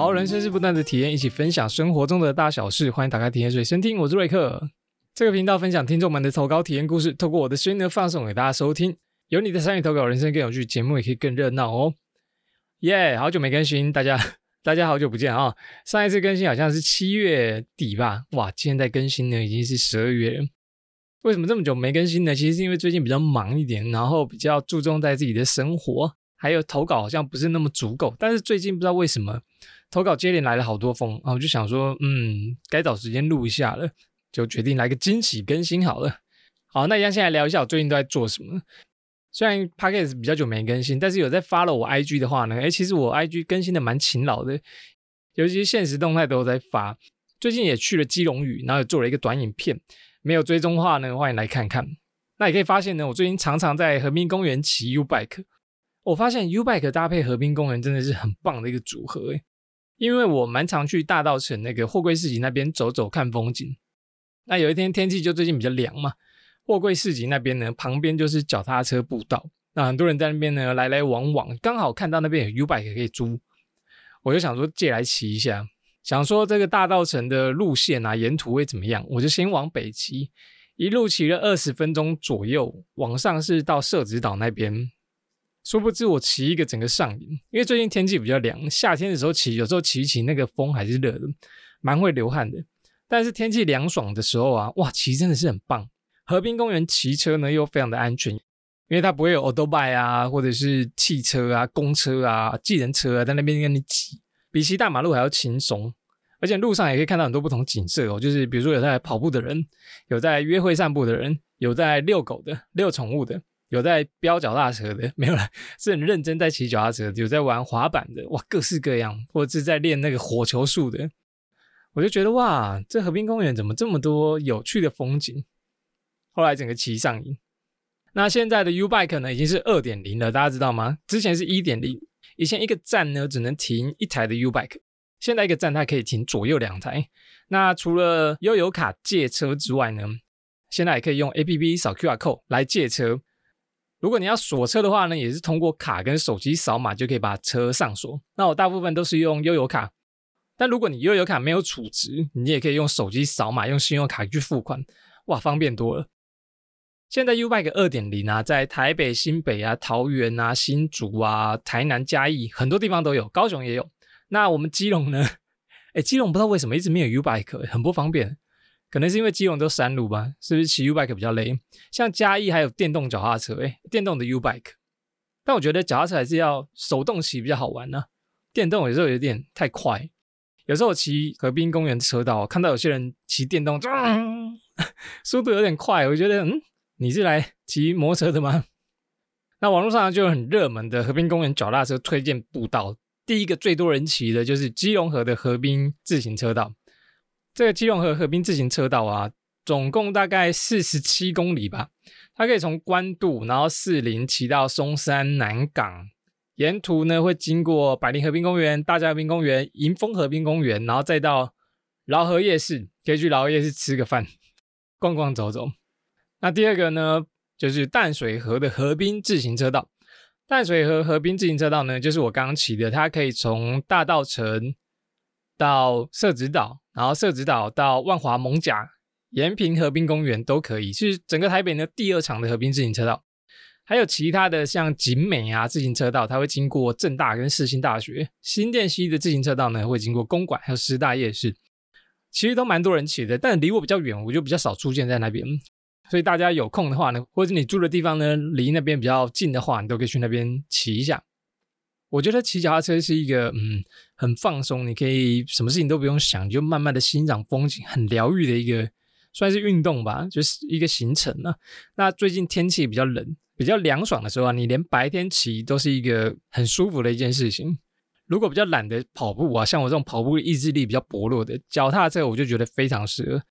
好，人生是不断的体验，一起分享生活中的大小事。欢迎打开体验水声听，我是瑞克。这个频道分享听众们的投稿体验故事，透过我的声音呢放送给大家收听。有你的参与投稿，人生更有趣，节目也可以更热闹哦。耶，好久没更新，大家大家好久不见啊！上一次更新好像是七月底吧？哇，现在更新呢已经是十二月了。为什么这么久没更新呢？其实是因为最近比较忙一点，然后比较注重在自己的生活，还有投稿好像不是那么足够。但是最近不知道为什么。投稿接连来了好多封啊，我就想说，嗯，该找时间录一下了，就决定来个惊喜更新好了。好，那一样先来聊一下我最近都在做什么。虽然 podcast 比较久没更新，但是有在发了我 IG 的话呢，哎，其实我 IG 更新的蛮勤劳的，尤其是现实动态都有在发。最近也去了基隆屿，然后也做了一个短影片，没有追踪话呢，欢迎来看看。那也可以发现呢，我最近常常在河滨公园骑 U bike，我发现 U bike 搭配河滨公园真的是很棒的一个组合，诶因为我蛮常去大道城那个货柜市集那边走走看风景。那有一天天气就最近比较凉嘛，货柜市集那边呢旁边就是脚踏车步道，那很多人在那边呢来来往往，刚好看到那边有 U bike 可以租，我就想说借来骑一下。想说这个大道城的路线啊沿途会怎么样，我就先往北骑，一路骑了二十分钟左右，往上是到社子岛那边。殊不知我骑一个整个上瘾，因为最近天气比较凉，夏天的时候骑，有时候骑骑那个风还是热的，蛮会流汗的。但是天气凉爽的时候啊，哇，骑真的是很棒。河滨公园骑车呢又非常的安全，因为它不会有 auto bike 啊，或者是汽车啊、公车啊、计程车啊在那边跟你挤，比骑大马路还要轻松。而且路上也可以看到很多不同景色哦，就是比如说有在跑步的人，有在约会散步的人，有在遛狗的、遛宠物的。有在飙脚踏车的，没有了，是很认真在骑脚踏车；有在玩滑板的，哇，各式各样，或者是在练那个火球术的。我就觉得哇，这河滨公园怎么这么多有趣的风景？后来整个骑上瘾。那现在的 U Bike 呢，已经是二点零了，大家知道吗？之前是一点零，以前一个站呢只能停一台的 U Bike，现在一个站它可以停左右两台。那除了悠游卡借车之外呢，现在也可以用 A P P 扫 Q R code 来借车。如果你要锁车的话呢，也是通过卡跟手机扫码就可以把车上锁。那我大部分都是用悠游卡，但如果你悠游卡没有储值，你也可以用手机扫码，用信用卡去付款，哇，方便多了。现在 U Bike 二点零啊，在台北、新北啊、桃园啊、新竹啊、台南、嘉义很多地方都有，高雄也有。那我们基隆呢？哎，基隆不知道为什么一直没有 U Bike，很不方便。可能是因为基隆都山路吧，是不是骑 U bike 比较累？像嘉义还有电动脚踏车，哎，电动的 U bike。但我觉得脚踏车还是要手动骑比较好玩呢。电动有时候有点太快，有时候骑河滨公园车道，看到有些人骑电动，速度有点快，我觉得，嗯，你是来骑摩托车的吗？那网络上就有很热门的河滨公园脚踏车推荐步道，第一个最多人骑的就是基隆河的河滨自行车道。这个基隆河河滨自行车道啊，总共大概四十七公里吧。它可以从关渡，然后四林骑到松山南港，沿途呢会经过百林河滨公园、大家滨公园、迎风河滨公园，然后再到饶河夜市，可以去饶河夜市吃个饭、逛逛走走。那第二个呢，就是淡水河的河滨自行车道。淡水河河滨自行车道呢，就是我刚刚骑的，它可以从大道城到社子岛。然后社子岛到万华蒙甲、延平河滨公园都可以，是整个台北呢第二长的河滨自行车道。还有其他的像景美啊自行车道，它会经过正大跟世新大学；新店溪的自行车道呢会经过公馆还有师大夜市。其实都蛮多人骑的，但离我比较远，我就比较少出现在那边。所以大家有空的话呢，或者你住的地方呢离那边比较近的话，你都可以去那边骑一下。我觉得骑脚踏车是一个嗯很放松，你可以什么事情都不用想，就慢慢的欣赏风景，很疗愈的一个算是运动吧，就是一个行程呢。那最近天气比较冷，比较凉爽的时候啊，你连白天骑都是一个很舒服的一件事情。如果比较懒得跑步啊，像我这种跑步意志力比较薄弱的，脚踏车我就觉得非常适合。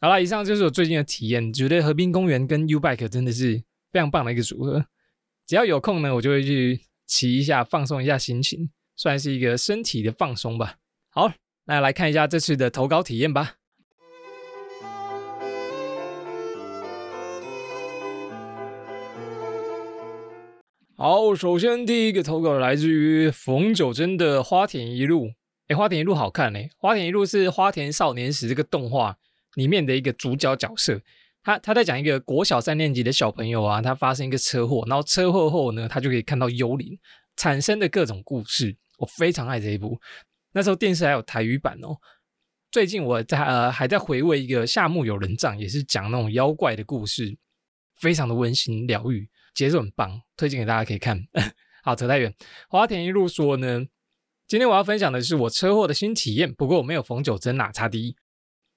好了，以上就是我最近的体验，觉得河滨公园跟 U Bike 真的是非常棒的一个组合。只要有空呢，我就会去。骑一下，放松一下心情，算是一个身体的放松吧。好，那来看一下这次的投稿体验吧。好，首先第一个投稿来自于冯九珍的花田一路。哎，花田一路好看嘞！花田一路是花田少年时这个动画里面的一个主角角色。他他在讲一个国小三年级的小朋友啊，他发生一个车祸，然后车祸后呢，他就可以看到幽灵产生的各种故事。我非常爱这一部，那时候电视还有台语版哦。最近我在呃还在回味一个夏目友人帐，也是讲那种妖怪的故事，非常的温馨疗愈，节奏很棒，推荐给大家可以看。好，扯太远。花田一路说呢，今天我要分享的是我车祸的新体验，不过我没有冯九珍哪差第一。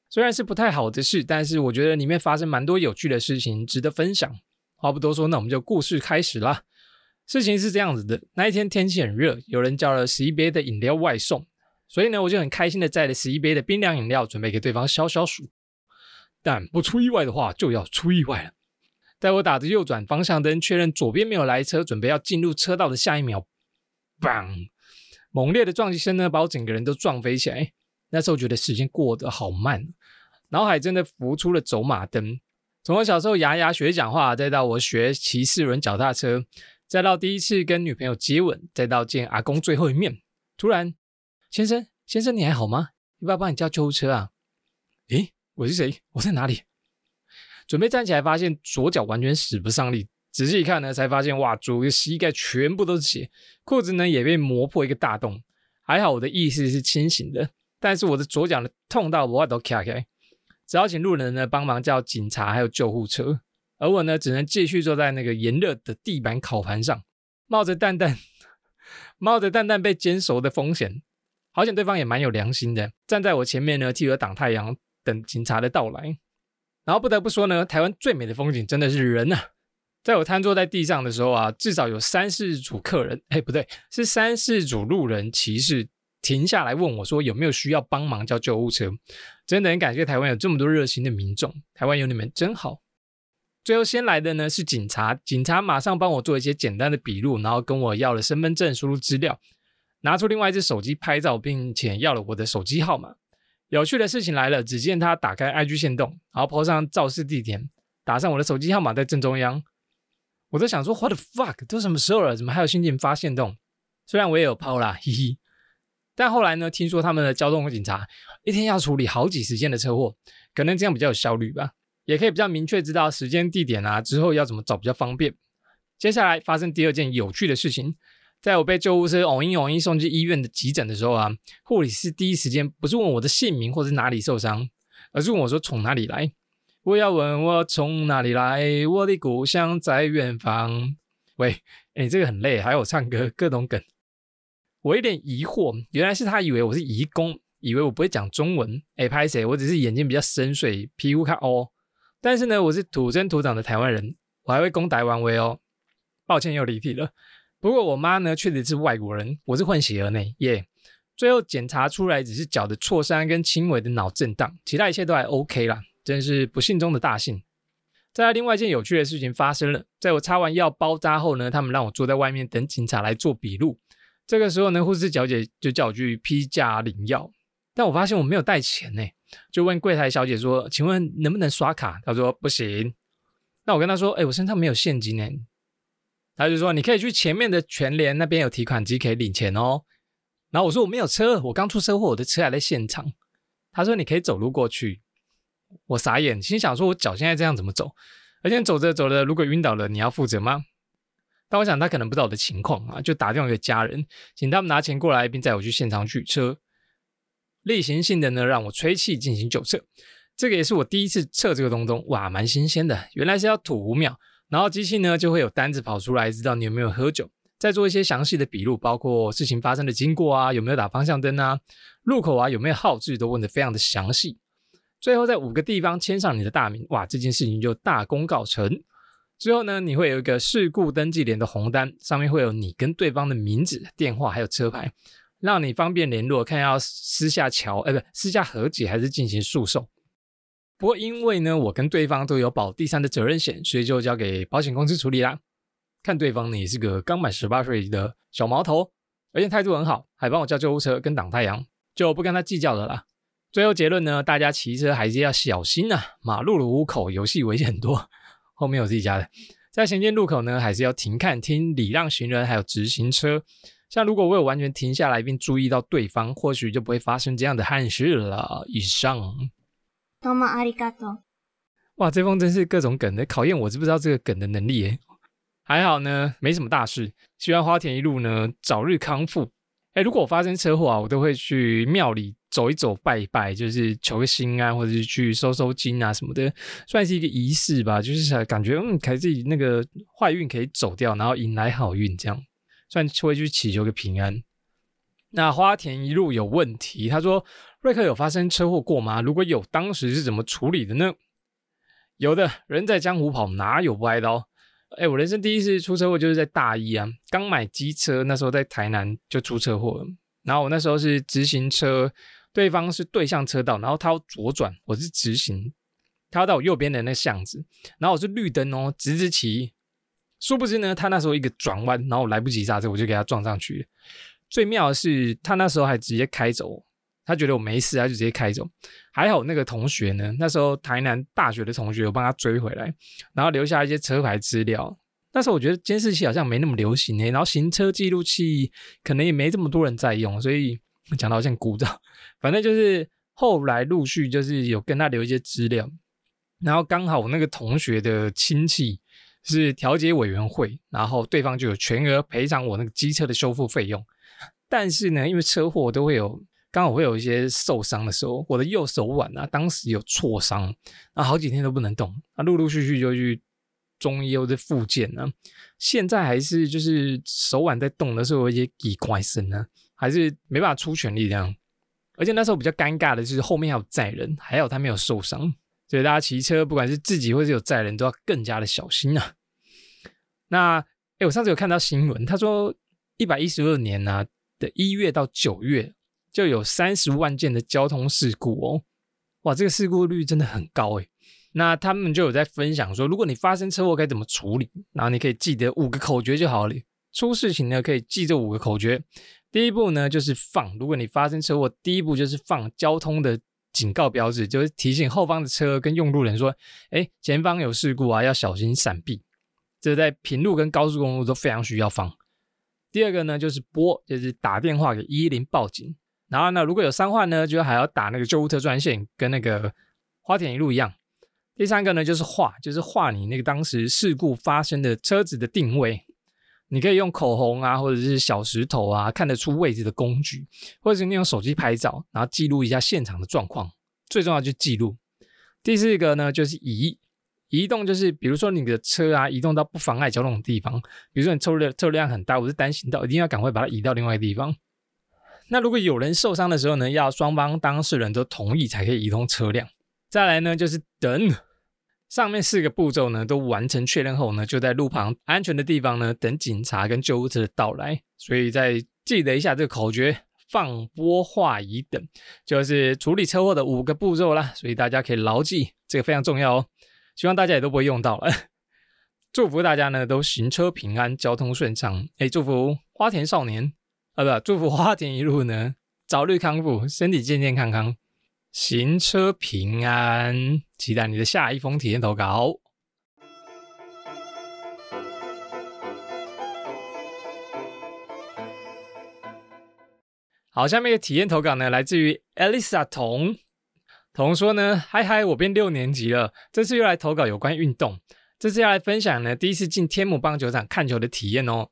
虽然是不太好的事，但是我觉得里面发生蛮多有趣的事情，值得分享。话不多说，那我们就故事开始啦。事情是这样子的，那一天天气很热，有人叫了十一杯的饮料外送，所以呢，我就很开心的载了十一杯的冰凉饮料，准备给对方消消暑。但不出意外的话，就要出意外了。在我打着右转方向灯，确认左边没有来车，准备要进入车道的下一秒砰猛烈的撞击声呢，把我整个人都撞飞起来。那时候觉得时间过得好慢，脑海真的浮出了走马灯。从我小时候牙牙学讲话，再到我学骑四轮脚踏车，再到第一次跟女朋友接吻，再到见阿公最后一面。突然，先生，先生，你还好吗？要不要帮你叫救护车啊？诶，我是谁？我在哪里？准备站起来，发现左脚完全使不上力。仔细一看呢，才发现哇，左个膝盖全部都是血，裤子呢也被磨破一个大洞。还好我的意识是清醒的。但是我的左脚呢痛到我都卡开，只好请路人呢帮忙叫警察还有救护车，而我呢只能继续坐在那个炎热的地板烤盘上，冒着淡淡 冒着淡淡被煎熟的风险。好险对方也蛮有良心的，站在我前面呢替我挡太阳，等警察的到来。然后不得不说呢，台湾最美的风景真的是人呐！在我瘫坐在地上的时候啊，至少有三四组客人，哎不对，是三四组路人骑士。停下来问我说：“有没有需要帮忙叫救护车？”真的很感谢台湾有这么多热心的民众，台湾有你们真好。最后先来的呢是警察，警察马上帮我做一些简单的笔录，然后跟我要了身份证、输入资料，拿出另外一只手机拍照，并且要了我的手机号码。有趣的事情来了，只见他打开 IG 线动，然后抛上肇事地点，打上我的手机号码在正中央。我在想说：“What the fuck？都什么时候了，怎么还有心情发线动？”虽然我也有抛啦，嘿嘿。但后来呢？听说他们的交通警察一天要处理好几十件的车祸，可能这样比较有效率吧，也可以比较明确知道时间地点啊，之后要怎么找比较方便。接下来发生第二件有趣的事情，在我被救护车哦音哦音送去医院的急诊的时候啊，护理师第一时间不是问我的姓名或者哪里受伤，而是问我说从哪里来。我要问我从哪里来，我的故乡在远方。喂，哎，这个很累，还有唱歌各种梗。我有点疑惑，原来是他以为我是移工，以为我不会讲中文。哎，拍谁？我只是眼睛比较深邃，皮肤看哦。但是呢，我是土生土长的台湾人，我还会攻台湾威哦。抱歉又离题了。不过我妈呢，确实是外国人，我是混血儿呢。耶，最后检查出来只是脚的挫伤跟轻微的脑震荡，其他一切都还 OK 啦，真是不幸中的大幸。再来，另外一件有趣的事情发生了，在我擦完药包扎后呢，他们让我坐在外面等警察来做笔录。这个时候呢，护士小姐就叫我去批假领药，但我发现我没有带钱呢，就问柜台小姐说：“请问能不能刷卡？”她说：“不行。”那我跟她说：“哎，我身上没有现金呢。”她就说：“你可以去前面的全联那边有提款机可以领钱哦。”然后我说：“我没有车，我刚出车祸，我的车还在现场。”她说：“你可以走路过去。”我傻眼，心想说：“我脚现在这样怎么走？而且走着走着，如果晕倒了，你要负责吗？”但我想他可能不知道我的情况啊，就打电话给家人，请他们拿钱过来，并载我去现场取车。例行性的呢，让我吹气进行酒测，这个也是我第一次测这个东东，哇，蛮新鲜的。原来是要吐五秒，然后机器呢就会有单子跑出来，知道你有没有喝酒，再做一些详细的笔录，包括事情发生的经过啊，有没有打方向灯啊，路口啊有没有号志，都问得非常的详细。最后在五个地方签上你的大名，哇，这件事情就大功告成。之后呢，你会有一个事故登记联的红单，上面会有你跟对方的名字、电话还有车牌，让你方便联络，看要私下瞧，哎，不，私下和解还是进行诉讼。不过因为呢，我跟对方都有保第三的责任险，所以就交给保险公司处理啦。看对方呢也是个刚满十八岁的小毛头，而且态度很好，还帮我叫救护车跟挡太阳，就不跟他计较了啦。最后结论呢，大家骑车还是要小心呐，马路的五口游戏危险很多。后面有自己家的，在行进路口呢，还是要停看、听礼让行人，还有直行车。 像如果我有完全停下来并注意到对方，或许就不会发生这样的憾事了。以上。どうもありがとう。哇，这封真是各种梗的考验，我知不知道这个梗的能力耶？还好呢，没什么大事。希望花田一路呢早日康复。哎，如果我发生车祸啊，我都会去庙里 走一走、拜一拜，就是求个心安，或者是去收收金啊什么的，算是一个仪式吧。就是感觉嗯，可以自己那个坏运可以走掉，然后迎来好运，这样算会去祈求个平安。那花田一路有问题，他说瑞克有发生车祸过吗？如果有，当时是怎么处理的呢？有的人在江湖跑，哪有不挨刀？哎，我人生第一次出车祸就是在大一啊，刚买机车，那时候在台南就出车祸了。然后我那时候是直行车，对方是对向车道，然后他要左转，我是直行，他要到我右边的那巷子，然后我是绿灯哦，直直骑。殊不知呢，他那时候一个转弯，然后我来不及刹车，我就给他撞上去。最妙的是，他那时候还直接开走。他觉得我没事，他就直接开走。还好那个同学呢，那时候台南大学的同学，我帮他追回来，然后留下一些车牌资料。那时候我觉得监视器好像没那么流行诶，然后行车记录器可能也没这么多人在用，所以讲的好像鼓掌。反正就是后来陆续就是有跟他留一些资料，然后刚好我那个同学的亲戚是调解委员会，然后对方就有全额赔偿我那个机车的修复费用。但是呢，因为车祸都会有。刚好会有一些受伤的时候，我的右手腕啊，当时有挫伤，啊，好几天都不能动，啊，陆陆续续就去中医或者复健呢。现在还是就是手腕在动的时候有一些异怪声呢，还是没办法出全力这样。而且那时候比较尴尬的就是后面还有载人，还好他没有受伤，所以大家骑车不管是自己或是有载人都要更加的小心啊。那哎，我上次有看到新闻，他说一百一十二年呢的一月到九月。就有三十万件的交通事故哦，哇，这个事故率真的很高诶。那他们就有在分享说，如果你发生车祸该怎么处理，然后你可以记得五个口诀就好了。出事情呢可以记这五个口诀。第一步呢就是放，如果你发生车祸，第一步就是放交通的警告标志，就是提醒后方的车跟用路人说，哎，前方有事故啊，要小心闪避。这在平路跟高速公路都非常需要放。第二个呢就是拨，就是打电话给一一零报警。然后呢，如果有伤患呢，就还要打那个救护车专线，跟那个花田一路一样。第三个呢，就是画，就是画你那个当时事故发生的车子的定位。你可以用口红啊，或者是小石头啊，看得出位置的工具，或者是你用手机拍照，然后记录一下现场的状况。最重要就是记录。第四个呢，就是移移动，就是比如说你的车啊，移动到不妨碍交通的地方。比如说你车流车量很大，我是单行道，一定要赶快把它移到另外一个地方。那如果有人受伤的时候呢，要双方当事人都同意才可以移动车辆。再来呢，就是等上面四个步骤呢都完成确认后呢，就在路旁安全的地方呢等警察跟救护车的到来。所以再记得一下这个口诀：放、拨、画、移等，就是处理车祸的五个步骤啦。所以大家可以牢记，这个非常重要哦。希望大家也都不会用到了。祝福大家呢都行车平安，交通顺畅。哎，祝福花田少年。啊不，祝福花田一路呢早日康复，身体健健康康，行车平安。期待你的下一封体验投稿。好，下面的体验投稿呢，来自于 Elisa 童童说呢，嗨嗨，我变六年级了，这次又来投稿有关运动，这次要来分享呢第一次进天母棒球场看球的体验哦。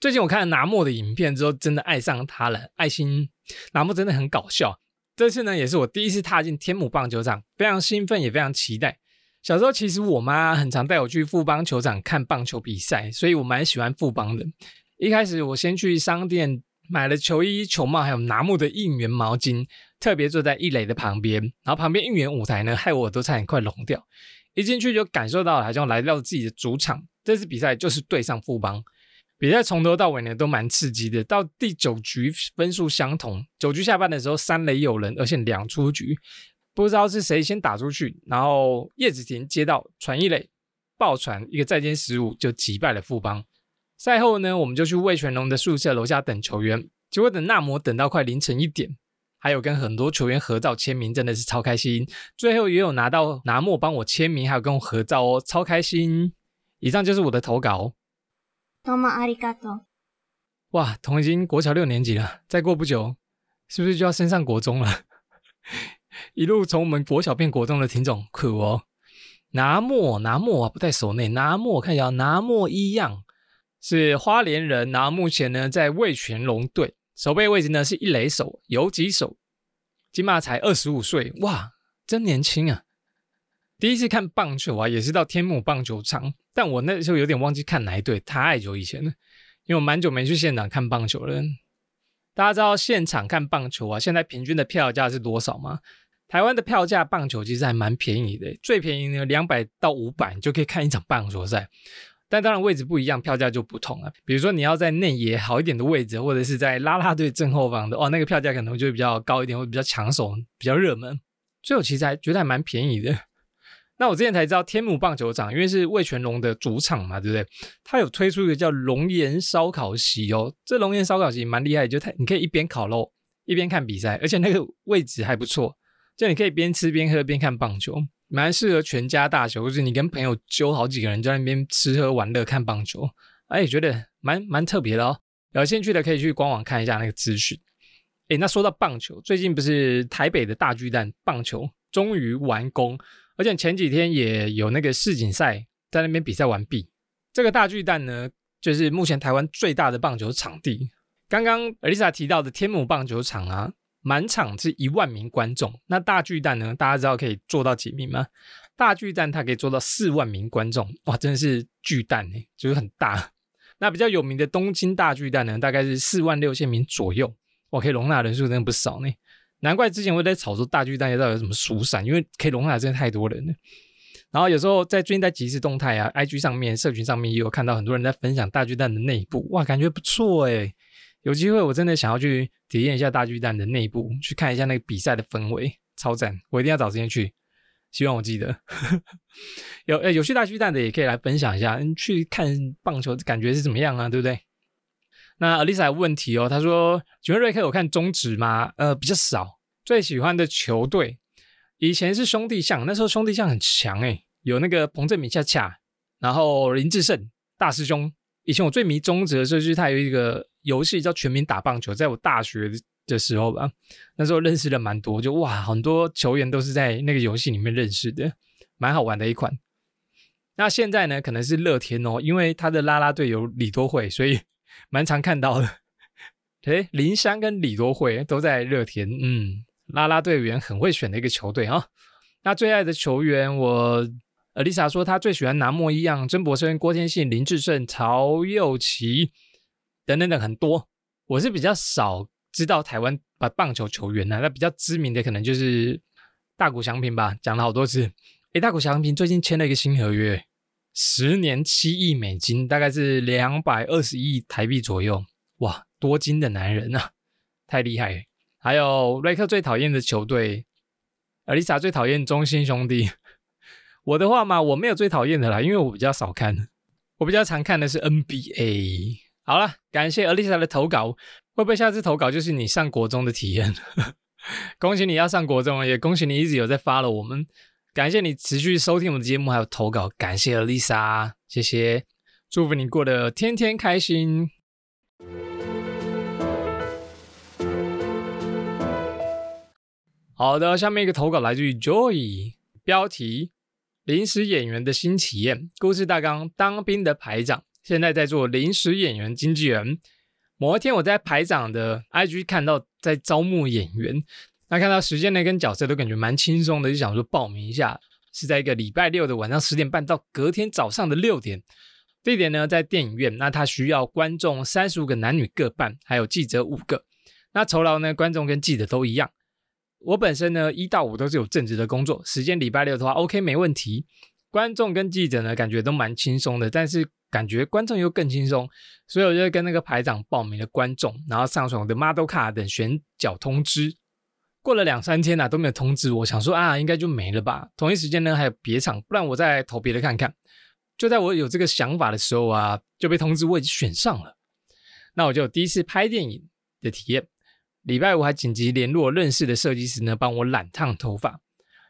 最近我看了拿莫的影片之后，真的爱上他了。爱心拿莫真的很搞笑。这次呢，也是我第一次踏进天母棒球场，非常兴奋，也非常期待。小时候其实我妈很常带我去富邦球场看棒球比赛，所以我蛮喜欢富邦的。一开始我先去商店买了球衣、球帽，还有拿木的应援毛巾，特别坐在一垒的旁边，然后旁边应援舞台呢，害我都差点快聋掉。一进去就感受到好像来到自己的主场。这次比赛就是对上富邦。比赛从头到尾呢都蛮刺激的，到第九局分数相同，九局下半的时候三垒有人，而且两出局，不知道是谁先打出去，然后叶子婷接到传一垒爆传一个再见失误，就击败了富邦。赛后呢，我们就去魏全龙的宿舍楼下等球员，结果等纳摩等到快凌晨一点，还有跟很多球员合照签名，真的是超开心。最后也有拿到拿莫帮我签名，还有跟我合照哦，超开心。以上就是我的投稿。多么ありがとう。 哇，童已经国小六年级了，再过不久，是不是就要升上国中了？一路从我们国小变国中的听众，苦哦。拿莫拿莫啊，不在手内。拿莫看一下，拿莫一样是花莲人，然后目前呢在魏全龙队，守备位置呢是一垒手、游击手，金马才二十五岁，哇，真年轻啊！第一次看棒球啊，也是到天母棒球场， 但我那时候有点忘记看哪一队，太久以前了，因为我蛮久没去现场看棒球了。大家知道现场看棒球啊，现在平均的票价是多少吗？台湾的票价棒球其实还蛮便宜的，最便宜呢两百到五百，就可以看一场棒球赛。但当然位置不一样，票价就不同了。比如说你要在内野好一点的位置，或者是在拉拉队正后方的，哦，那个票价可能就会比较高一点，会比较抢手，比较热门。所以我其实还觉得还蛮便宜的。那我之前才知道天母棒球场，因为是味全龙的主场嘛，对不对？它有推出一个叫龙岩烧烤席哦，这龙岩烧烤席蛮厉害，就它你可以一边烤肉一边看比赛，而且那个位置还不错。就你可以边吃边喝边看棒球，蛮适合全家大小，或者你跟朋友揪好几个人在那边吃喝玩乐看棒球，哎，觉得蛮蛮特别的哦。有兴趣的可以去官网看一下那个资讯。哎，那说到棒球，最近不是台北的大巨蛋棒球终于完工，而且前几天也有那个世锦赛在那边比赛完毕。这个大巨蛋呢，就是目前台湾最大的棒球场地。刚刚 Lisa 提到的天母棒球场啊。满场是一万名观众，那大巨蛋呢？大家知道可以做到几名吗？大巨蛋它可以做到四万名观众，哇，真的是巨蛋呢，就是很大。那比较有名的东京大巨蛋呢，大概是四万六千名左右，哇，可以容纳人数真的不少呢。难怪之前我在炒作大巨蛋到底有什么疏散，因为可以容纳真的太多人了。然后有时候在最近在即时动态啊、IG 上面、社群上面也有看到很多人在分享大巨蛋的内部，哇，感觉不错诶有机会，我真的想要去体验一下大巨蛋的内部，去看一下那个比赛的氛围，超赞！我一定要找时间去，希望我记得。有呃有去大巨蛋的也可以来分享一下，去看棒球感觉是怎么样啊？对不对？那 Alisa 问题哦，他说：请问瑞克有看中职吗？呃，比较少。最喜欢的球队以前是兄弟象，那时候兄弟象很强诶，有那个彭正明恰恰，然后林志胜大师兄。以前我最迷中职的时候，就是他有一个。游戏叫《全民打棒球》，在我大学的时候吧，那时候认识了蛮多，就哇，很多球员都是在那个游戏里面认识的，蛮好玩的一款。那现在呢，可能是乐天哦，因为他的啦啦队有李多惠，所以蛮常看到的。诶，林香跟李多惠都在乐天，嗯，啦啦队员很会选的一个球队啊。那最爱的球员，我呃，Lisa 说她最喜欢南莫一样，曾博生、郭天信、林志胜、曹佑齐。等等等很多，我是比较少知道台湾把棒球球员呢，那比较知名的可能就是大谷翔平吧，讲了好多次。诶，大谷翔平最近签了一个新合约，十年七亿美金，大概是两百二十亿台币左右。哇，多金的男人啊，太厉害！还有瑞克最讨厌的球队，阿丽莎最讨厌中心兄弟。我的话嘛，我没有最讨厌的啦，因为我比较少看，我比较常看的是 NBA。好了，感谢 Alisa 的投稿。会不会下次投稿就是你上国中的体验？恭喜你要上国中了，也恭喜你一直有在发了我们。感谢你持续收听我们的节目，还有投稿。感谢 Lisa，谢谢，祝福你过得天天开心。好的，下面一个投稿来自于 Joy，标题：临时演员的新体验，故事大纲：当兵的排长。现在在做临时演员经纪人。某一天，我在排长的 IG 看到在招募演员，那看到时间呢跟角色都感觉蛮轻松的，就想说报名一下。是在一个礼拜六的晚上十点半到隔天早上的六点，地点呢在电影院。那他需要观众三十五个男女各半，还有记者五个。那酬劳呢，观众跟记者都一样。我本身呢一到五都是有正职的工作，时间礼拜六的话 OK 没问题。观众跟记者呢感觉都蛮轻松的，但是。感觉观众又更轻松，所以我就跟那个排长报名了观众，然后上传我的 model 卡等选角通知。过了两三天呐都没有通知，我想说啊应该就没了吧。同一时间呢还有别场，不然我再投别的看看。就在我有这个想法的时候啊，就被通知我已经选上了。那我就第一次拍电影的体验。礼拜五还紧急联络认识的设计师呢，帮我染烫头发。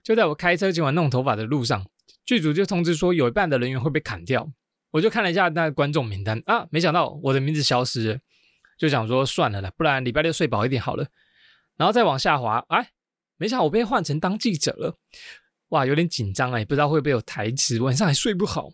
就在我开车今晚弄头发的路上，剧组就通知说有一半的人员会被砍掉。我就看了一下那观众名单啊，没想到我的名字消失了。就想说算了啦，不然礼拜六睡饱一点好了。然后再往下滑，哎，没想到我被换成当记者了，哇，有点紧张哎，不知道会不会有台词，晚上还睡不好。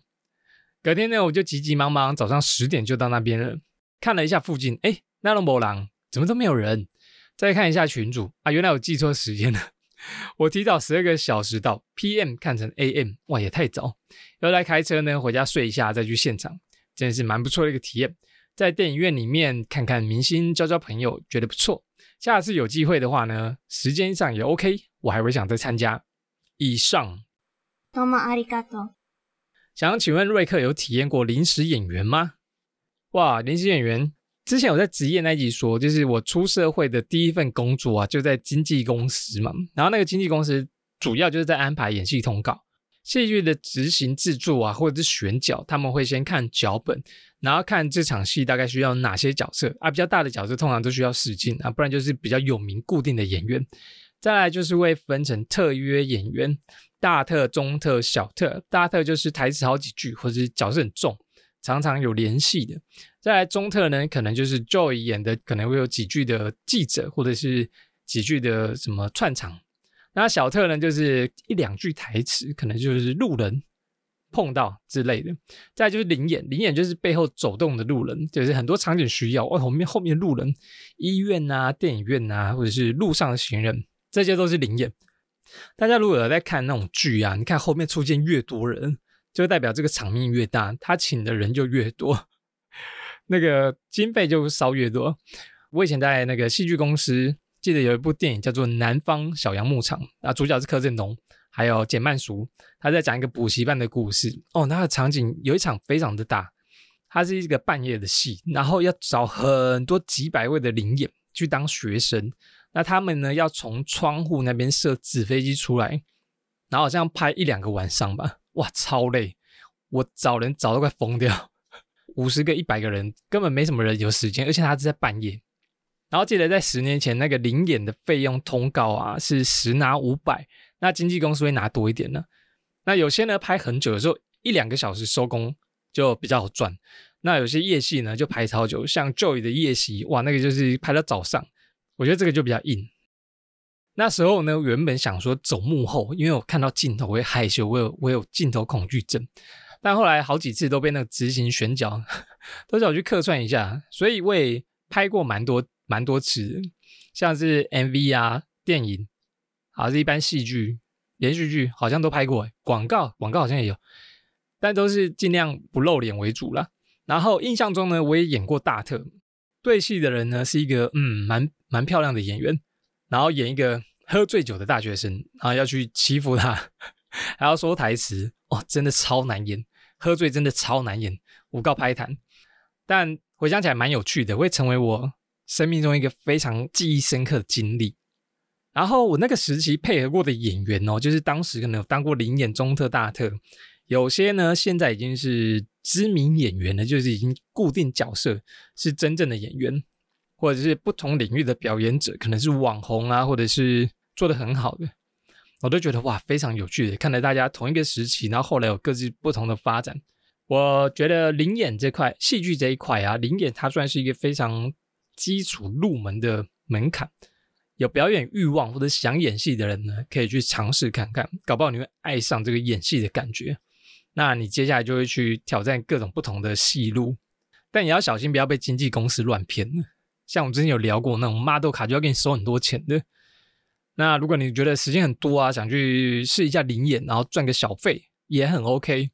隔天呢，我就急急忙忙，早上十点就到那边了，看了一下附近，哎，那龙博廊怎么都没有人？再看一下群主啊，原来我记错时间了，我提早十二个小时到，PM 看成 AM，哇，也太早。要来开车呢，回家睡一下再去现场，真的是蛮不错的一个体验。在电影院里面看看明星，交交朋友，觉得不错。下次有机会的话呢，时间上也 OK，我还会想再参加。以上。どうもありがとう。想请问瑞克有体验过临时演员吗？哇，临时演员。之前我在职业那一集说，就是我出社会的第一份工作啊，就在经纪公司嘛。然后那个经纪公司主要就是在安排演戏通告、 戏剧的执行制作啊，或者是选角，他们会先看脚本，然后看这场戏大概需要哪些角色啊，比较大的角色通常都需要试镜啊，不然就是比较有名固定的演员。再来就是会分成特约演员、大特、中特、小特。大特就是台词好几句，或者是角色很重。常常有联系的，再来中特呢，可能就是 Joy 演的，可能会有几句的记者，或者是几句的什么串场。那小特呢，就是一两句台词，可能就是路人碰到之类的。再就是灵眼，灵眼就是背后走动的路人，就是很多场景需要，哦，后面后面路人，医院啊、电影院啊，或者是路上的行人，这些都是灵眼。大家如果有在看那种剧啊，你看后面出现越多人。就代表这个场面越大，他请的人就越多，那个经费就烧越多。我以前在那个戏剧公司，记得有一部电影叫做《南方小羊牧场》，啊，主角是柯震东，还有简曼书，他在讲一个补习班的故事。哦，那个场景有一场非常的大，它是一个半夜的戏，然后要找很多几百位的灵演去当学生，那他们呢要从窗户那边射纸飞机出来，然后好像拍一两个晚上吧。哇，超累！我找人找到快疯掉，五十个、一百个人，根本没什么人有时间，而且他是在半夜。然后记得在十年前，那个零演的费用通告啊，是十拿五百，那经纪公司会拿多一点呢。那有些呢拍很久，有时候一两个小时收工就比较好赚。那有些夜戏呢就拍超久，像 Joy 的夜戏，哇，那个就是拍到早上，我觉得这个就比较硬。那时候呢，原本想说走幕后，因为我看到镜头会害羞，我有我有镜头恐惧症。但后来好几次都被那个执行选角 都叫我去客串一下，所以我也拍过蛮多蛮多次，像是 MV 啊、电影，还是一般戏剧、连续剧，好像都拍过。广告广告好像也有，但都是尽量不露脸为主啦。然后印象中呢，我也演过大特，对戏的人呢是一个嗯蛮蛮漂亮的演员，然后演一个。喝醉酒的大学生，然后要去欺负他，还要说台词，哦，真的超难演，喝醉真的超难演，五告拍谈。但回想起来蛮有趣的，会成为我生命中一个非常记忆深刻的经历。然后我那个时期配合过的演员哦，就是当时可能有当过零演中特大特，有些呢现在已经是知名演员了，就是已经固定角色，是真正的演员，或者是不同领域的表演者，可能是网红啊，或者是。做的很好的，我都觉得哇，非常有趣的。看着大家同一个时期，然后后来有各自不同的发展。我觉得灵演这块戏剧这一块啊，灵演它算是一个非常基础入门的门槛。有表演欲望或者想演戏的人呢，可以去尝试看看，搞不好你会爱上这个演戏的感觉。那你接下来就会去挑战各种不同的戏路，但也要小心不要被经纪公司乱骗像我们之前有聊过那种 model 卡，就要给你收很多钱的。那如果你觉得时间很多啊，想去试一下灵演，然后赚个小费也很 OK。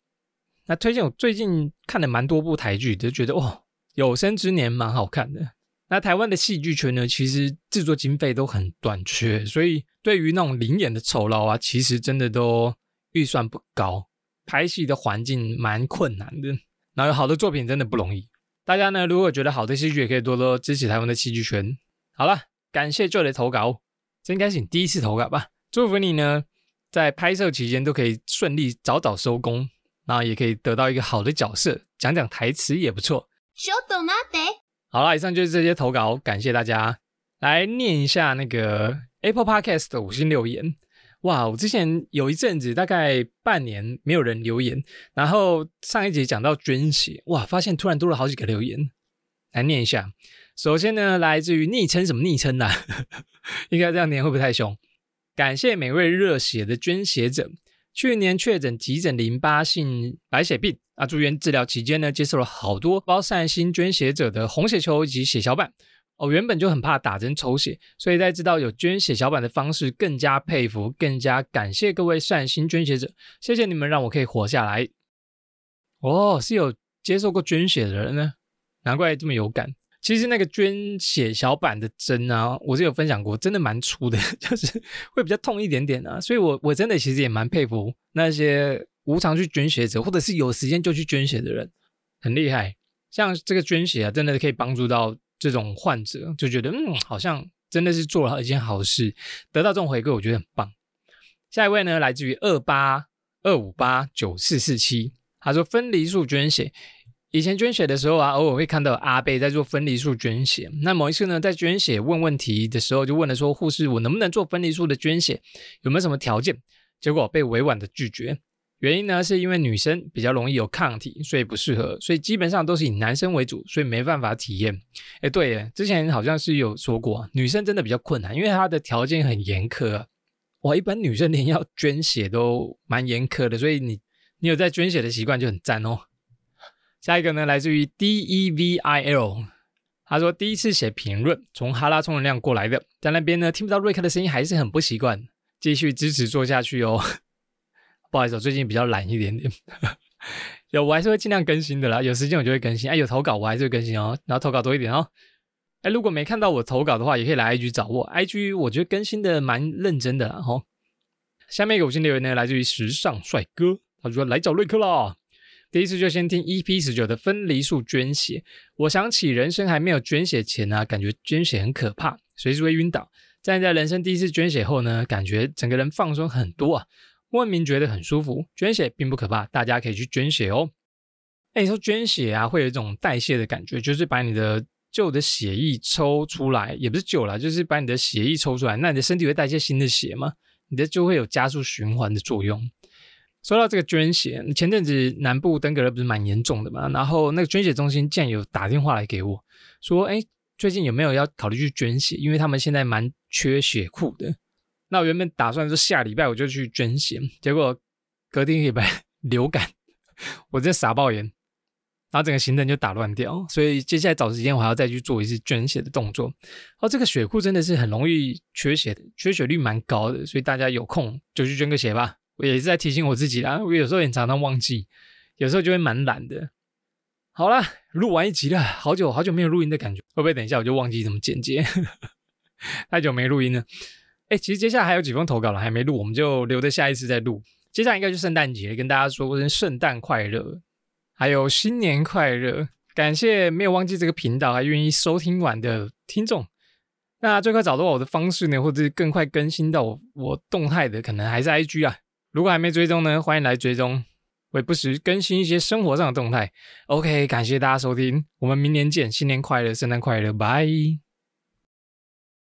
那推荐我最近看了蛮多部台剧，就觉得哇，有生之年蛮好看的。那台湾的戏剧圈呢，其实制作经费都很短缺，所以对于那种灵演的酬劳啊，其实真的都预算不高，拍戏的环境蛮困难的。然后有好的作品真的不容易。大家呢，如果觉得好的戏剧，也可以多多支持台湾的戏剧圈。好了，感谢就的投稿。这应该是你第一次投稿吧？祝福你呢，在拍摄期间都可以顺利早早收工，然后也可以得到一个好的角色，讲讲台词也不错。好了，以上就是这些投稿，感谢大家。来念一下那个 Apple Podcast 的五星留言。哇，我之前有一阵子大概半年没有人留言，然后上一集讲到捐血，哇，发现突然多了好几个留言。来念一下。首先呢，来自于昵称什么昵称啊？应该这样念会不会太凶？感谢每位热血的捐血者。去年确诊急诊淋巴性白血病啊，住院治疗期间呢，接受了好多包善心捐血者的红血球以及血小板。哦，原本就很怕打针抽血，所以在知道有捐血小板的方式，更加佩服，更加感谢各位善心捐血者，谢谢你们让我可以活下来。哦，是有接受过捐血的人呢，难怪这么有感。其实那个捐血小板的针啊，我是有分享过，真的蛮粗的，就是会比较痛一点点啊。所以，我我真的其实也蛮佩服那些无偿去捐血者，或者是有时间就去捐血的人，很厉害。像这个捐血啊，真的可以帮助到这种患者，就觉得嗯，好像真的是做了一件好事，得到这种回馈，我觉得很棒。下一位呢，来自于二八二五八九四四七，他说分离术捐血。以前捐血的时候啊，偶尔会看到阿贝在做分离术捐血。那某一次呢，在捐血问问题的时候，就问了说：“护士，我能不能做分离术的捐血？有没有什么条件？”结果被委婉的拒绝。原因呢，是因为女生比较容易有抗体，所以不适合。所以基本上都是以男生为主，所以没办法体验。哎，对耶，之前好像是有说过，女生真的比较困难，因为她的条件很严苛。哇，一般女生连要捐血都蛮严苛的，所以你你有在捐血的习惯就很赞哦。下一个呢，来自于 D E V I L，他说第一次写评论，从哈拉充能量过来的，在那边呢听不到瑞克的声音还是很不习惯，继续支持做下去哦。不好意思，我最近比较懒一点点，有我还是会尽量更新的啦，有时间我就会更新。哎，有投稿我还是会更新哦，然后投稿多一点哦。哎，如果没看到我投稿的话，也可以来 I G 找我，I G 我觉得更新的蛮认真的啦。哈，下面一个五星留言呢，来自于时尚帅哥，他说来找瑞克啦。第一次就先听 EP 十九的分离术捐血，我想起人生还没有捐血前呢，感觉捐血很可怕，随时会晕倒。但在人生第一次捐血后呢，感觉整个人放松很多啊，莫名觉得很舒服。捐血并不可怕，大家可以去捐血哦。哎，说捐血啊，会有一种代谢的感觉，就是把你的旧的血液抽出来，也不是旧了，就是把你的血液抽出来，那你的身体会代谢新的血嘛，你的就会有加速循环的作用。说到这个捐血，前阵子南部登革热不是蛮严重的嘛？然后那个捐血中心竟然有打电话来给我，说：“哎，最近有没有要考虑去捐血？因为他们现在蛮缺血库的。”那我原本打算说下礼拜我就去捐血，结果隔天礼拜流感，我直接傻爆眼，然后整个行程就打乱掉。所以接下来找时间我还要再去做一次捐血的动作。哦，这个血库真的是很容易缺血的，缺血率蛮高的，所以大家有空就去捐个血吧。我也是在提醒我自己啦，我有时候也常常忘记，有时候就会蛮懒的。好了，录完一集了，好久好久没有录音的感觉，会不会等一下我就忘记怎么剪接？太久没录音了。哎，其实接下来还有几封投稿了，还没录，我们就留着下一次再录。接下来应该就圣诞节，跟大家说声圣诞快乐，还有新年快乐。感谢没有忘记这个频道还愿意收听完的听众。那最快找到我的方式呢，或者是更快更新到我我动态的，可能还是 IG 啊。如果还没追踪呢，欢迎来追踪，会不时更新一些生活上的动态。OK，感谢大家收听，我们明年见，新年快乐，圣诞快乐，拜。